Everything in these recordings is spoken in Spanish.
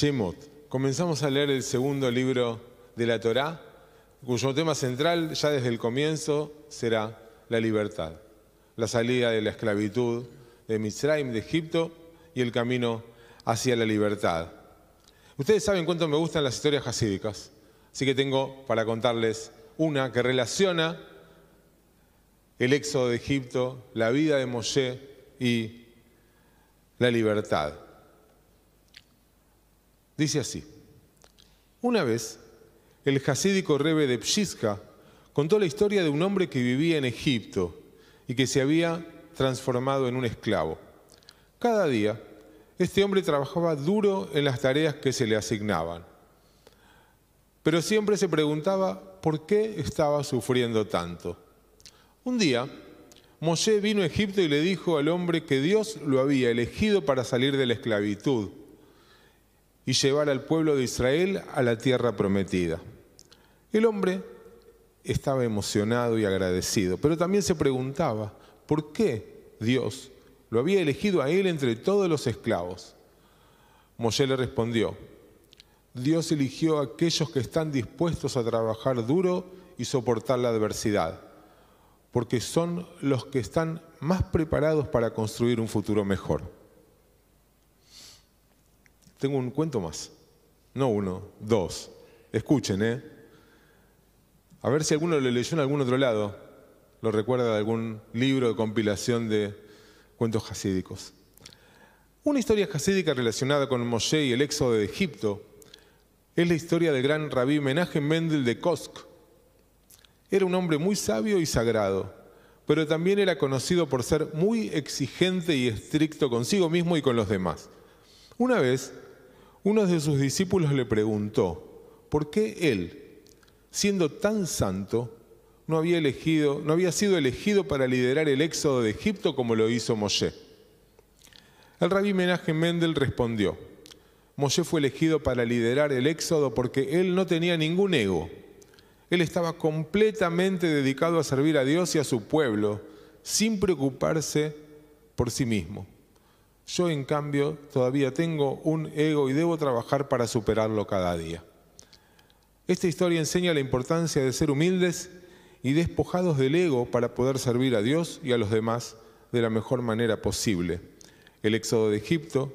Shemot. Comenzamos a leer el segundo libro de la Torá, cuyo tema central ya desde el comienzo será la libertad, la salida de la esclavitud de Mitzrayim, de Egipto, y el camino hacia la libertad. Ustedes saben cuánto me gustan las historias hasídicas, así que tengo para contarles una que relaciona el éxodo de Egipto, la vida de Moshe y la libertad. Dice así, una vez el hasídico Rebe de Pshisca contó la historia de un hombre que vivía en Egipto y que se había transformado en un esclavo. Cada día, este hombre trabajaba duro en las tareas que se le asignaban, pero siempre se preguntaba por qué estaba sufriendo tanto. Un día, Moshe vino a Egipto y le dijo al hombre que Dios lo había elegido para salir de la esclavitud y llevar al pueblo de Israel a la tierra prometida. El hombre estaba emocionado y agradecido, pero también se preguntaba por qué Dios lo había elegido a él entre todos los esclavos. Moshe le respondió, Dios eligió a aquellos que están dispuestos a trabajar duro y soportar la adversidad, porque son los que están más preparados para construir un futuro mejor. Tengo un cuento más, no uno, dos. Escuchen, ¿eh? A ver si alguno lo leyó en algún otro lado, lo recuerda de algún libro de compilación de cuentos jasídicos. Una historia jasídica relacionada con Moshe y el éxodo de Egipto es la historia del gran rabí Menachem Mendel de Kosk. Era un hombre muy sabio y sagrado, pero también era conocido por ser muy exigente y estricto consigo mismo y con los demás. Una vez, uno de sus discípulos le preguntó por qué él, siendo tan santo, no había, elegido, no había sido elegido para liderar el éxodo de Egipto como lo hizo Moshe. El rabí Menachem Mendel respondió, Moshe fue elegido para liderar el éxodo porque él no tenía ningún ego. Él estaba completamente dedicado a servir a Dios y a su pueblo, sin preocuparse por sí mismo. Yo, en cambio, todavía tengo un ego y debo trabajar para superarlo cada día. Esta historia enseña la importancia de ser humildes y despojados del ego para poder servir a Dios y a los demás de la mejor manera posible. El éxodo de Egipto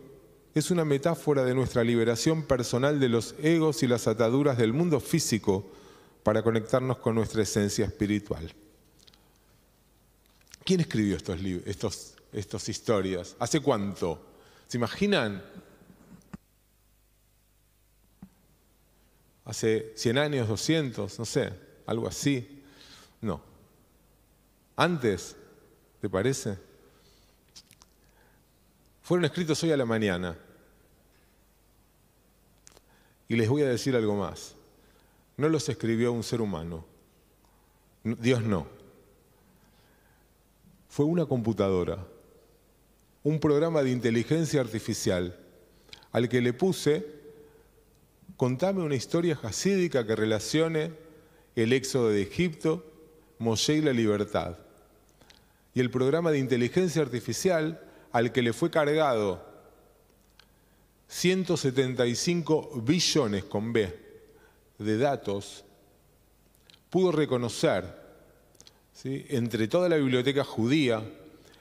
es una metáfora de nuestra liberación personal de los egos y las ataduras del mundo físico para conectarnos con nuestra esencia espiritual. ¿Quién escribió estos, estos, estas historias? ¿Hace cuánto? ¿Se imaginan? ¿Hace 100 años, 200? No sé, algo así. No. Antes, ¿te parece? Fueron escritos hoy a la mañana. Y les voy a decir algo más. No los escribió un ser humano. Dios no. Fue una computadora, un programa de inteligencia artificial al que le puse, contame una historia jasídica que relacione el éxodo de Egipto, Moshe y la libertad. Y el programa de inteligencia artificial al que le fue cargado 175 billones con B de datos, pudo reconocer entre toda la biblioteca judía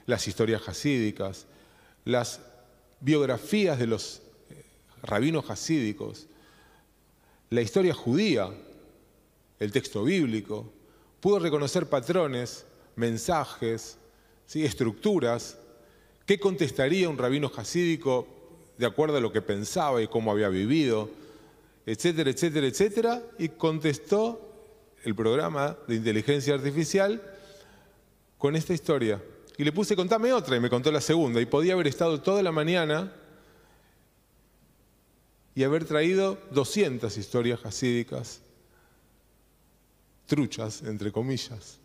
las historias hasídicas, las biografías de los eh, rabinos hasídicos, la historia judía, el texto bíblico, pudo reconocer patrones, mensajes, estructuras, qué contestaría un rabino hasídico de acuerdo a lo que pensaba y cómo había vivido, etcétera, etcétera, etcétera, y contestó el programa de inteligencia artificial con esta historia. Y le puse, contame otra, y me contó la segunda, y podía haber estado toda la mañana y haber traído 200 historias hasídicas, truchas, entre comillas,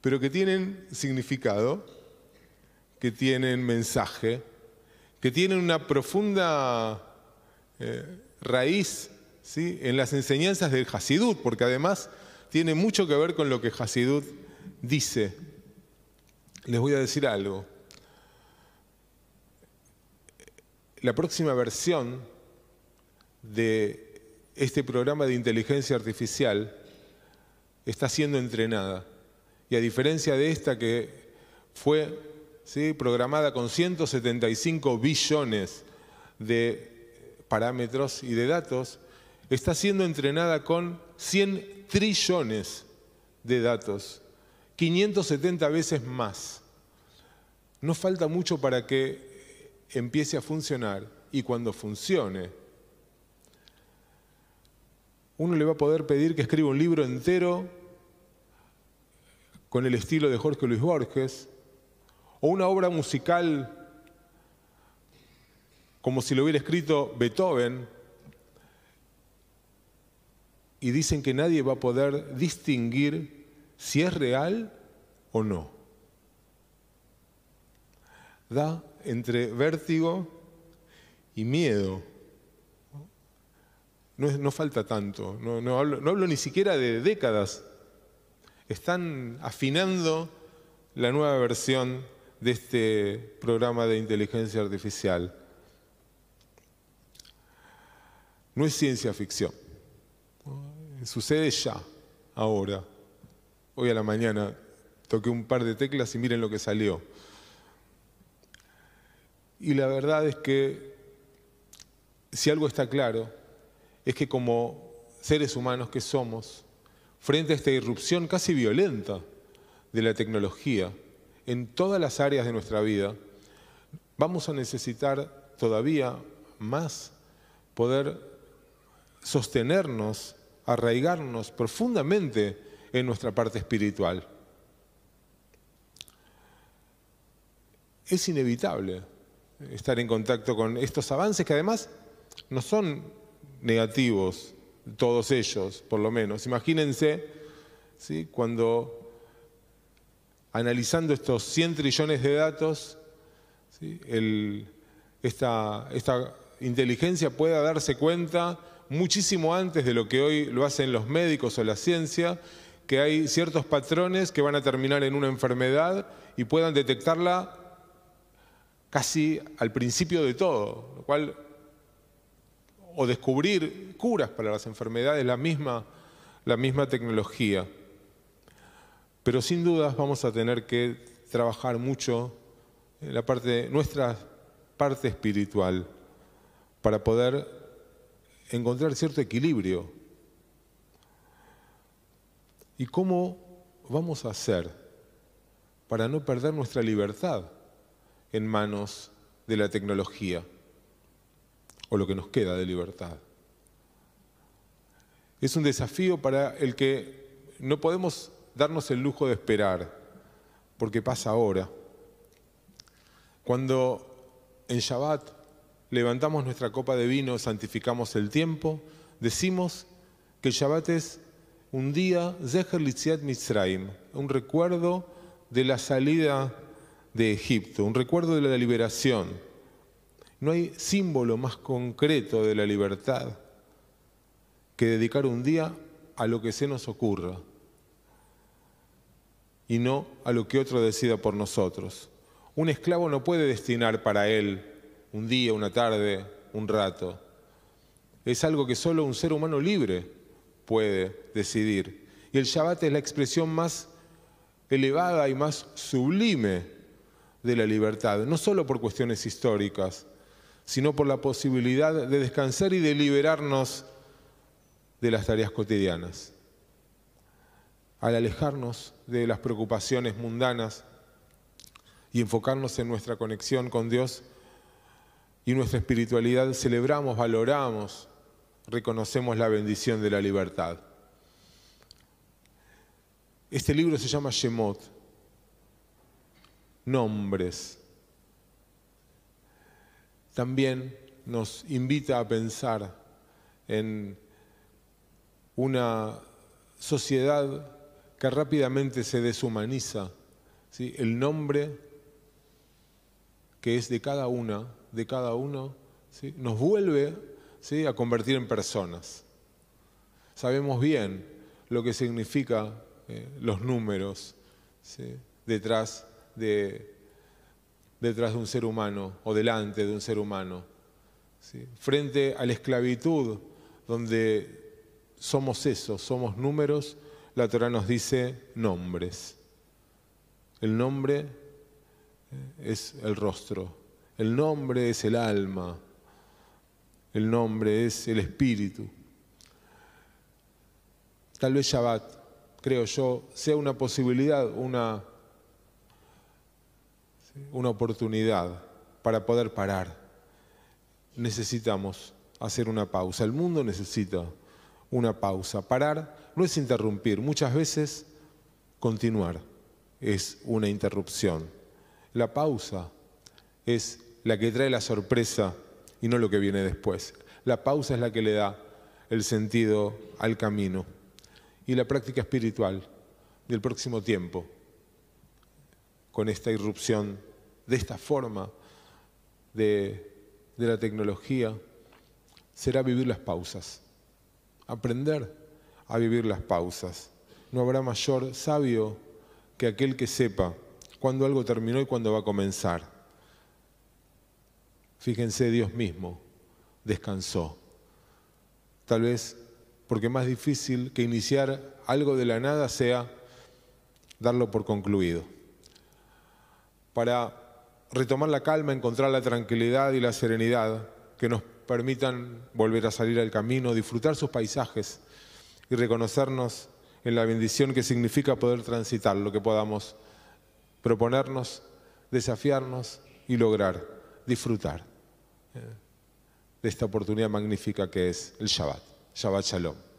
pero que tienen significado, que tienen mensaje, que tienen una profunda eh, raíz ¿sí? en las enseñanzas del Hasidut, porque además tiene mucho que ver con lo que Hasidut dice. Les voy a decir algo. la próxima versión de este programa de inteligencia artificial está siendo entrenada. Y a diferencia de esta que fue programada con 175 billones de parámetros y de datos, está siendo entrenada con 100 trillones de datos, 570 veces más. No falta mucho para que empiece a funcionar y cuando funcione, uno le va a poder pedir que escriba un libro entero con el estilo de Jorge Luis Borges, o una obra musical como si lo hubiera escrito Beethoven, y dicen que nadie va a poder distinguir si es real o no. Da entre vértigo y miedo. No, falta tanto, no, hablo, no hablo ni siquiera de décadas. Están afinando la nueva versión de este programa de inteligencia artificial. No es ciencia ficción. Sucede ya, ahora. Hoy a la mañana toqué un par de teclas y miren lo que salió. Y la verdad es que si algo está claro, es que como seres humanos que somos, frente a esta irrupción casi violenta de la tecnología en todas las áreas de nuestra vida, vamos a necesitar todavía más poder sostenernos, arraigarnos profundamente en nuestra parte espiritual. Es inevitable estar en contacto con estos avances que además no son negativos, todos ellos, por lo menos. Imagínense ¿sí? cuando analizando estos 100 trillones de datos, esta, esta inteligencia pueda darse cuenta muchísimo antes de lo que hoy lo hacen los médicos o la ciencia, que hay ciertos patrones que van a terminar en una enfermedad y puedan detectarla casi al principio de todo, lo cual o descubrir curas para las enfermedades, la misma, la misma tecnología. Pero sin dudas vamos a tener que trabajar mucho en la parte, nuestra parte espiritual para poder encontrar cierto equilibrio. ¿Y cómo vamos a hacer para no perder nuestra libertad en manos de la tecnología? o lo que nos queda de libertad. Es un desafío para el que no podemos darnos el lujo de esperar, porque pasa ahora. Cuando en Shabbat levantamos nuestra copa de vino, santificamos el tiempo, decimos que el Shabbat es un día, Zeher Litziat Mitzrayim, un recuerdo de la salida de Egipto, un recuerdo de la liberación no hay símbolo más concreto de la libertad que dedicar un día a lo que se nos ocurra y no a lo que otro decida por nosotros. Un esclavo no puede destinar para él un día, una tarde, un rato. Es algo que solo un ser humano libre puede decidir. Y el Shabbat es la expresión más elevada y más sublime de la libertad, no solo por cuestiones históricas, sino por la posibilidad de descansar y de liberarnos de las tareas cotidianas. Al alejarnos de las preocupaciones mundanas y enfocarnos en nuestra conexión con Dios y nuestra espiritualidad, celebramos, valoramos, reconocemos la bendición de la libertad. Este libro se llama Shemot, nombres también nos invita a pensar en una sociedad que rápidamente se deshumaniza. ¿sí? El nombre que es de cada una, de cada uno, ¿sí? nos vuelve ¿sí? a convertir en personas. Sabemos bien lo que significa eh, los números detrás de detrás de un ser humano o delante de un ser humano. frente a la esclavitud, donde somos eso, somos números, la Torah nos dice nombres. El nombre eh, es el rostro, el nombre es el alma, el nombre es el espíritu. Tal vez Shabbat, creo yo, sea una posibilidad, una, una oportunidad para poder parar. Necesitamos hacer una pausa. El mundo necesita una pausa. Parar no es interrumpir, muchas veces continuar es una interrupción. La pausa es la que trae la sorpresa y no lo que viene después. La pausa es la que le da el sentido al camino. Y la práctica espiritual del próximo tiempo, con esta irrupción de esta forma de, de la tecnología, será vivir las pausas, aprender a vivir las pausas. No habrá mayor sabio que aquel que sepa cuándo algo terminó y cuándo va a comenzar. Fíjense, Dios mismo descansó. Tal vez porque más difícil que iniciar algo de la nada sea darlo por concluido. Para retomar la calma, encontrar la tranquilidad y la serenidad que nos permitan volver a salir al camino, disfrutar sus paisajes y reconocernos en la bendición que significa poder transitar lo que podamos proponernos, desafiarnos y lograr, disfrutar de esta oportunidad magnífica que es el Shabbat. Shabbat Shalom.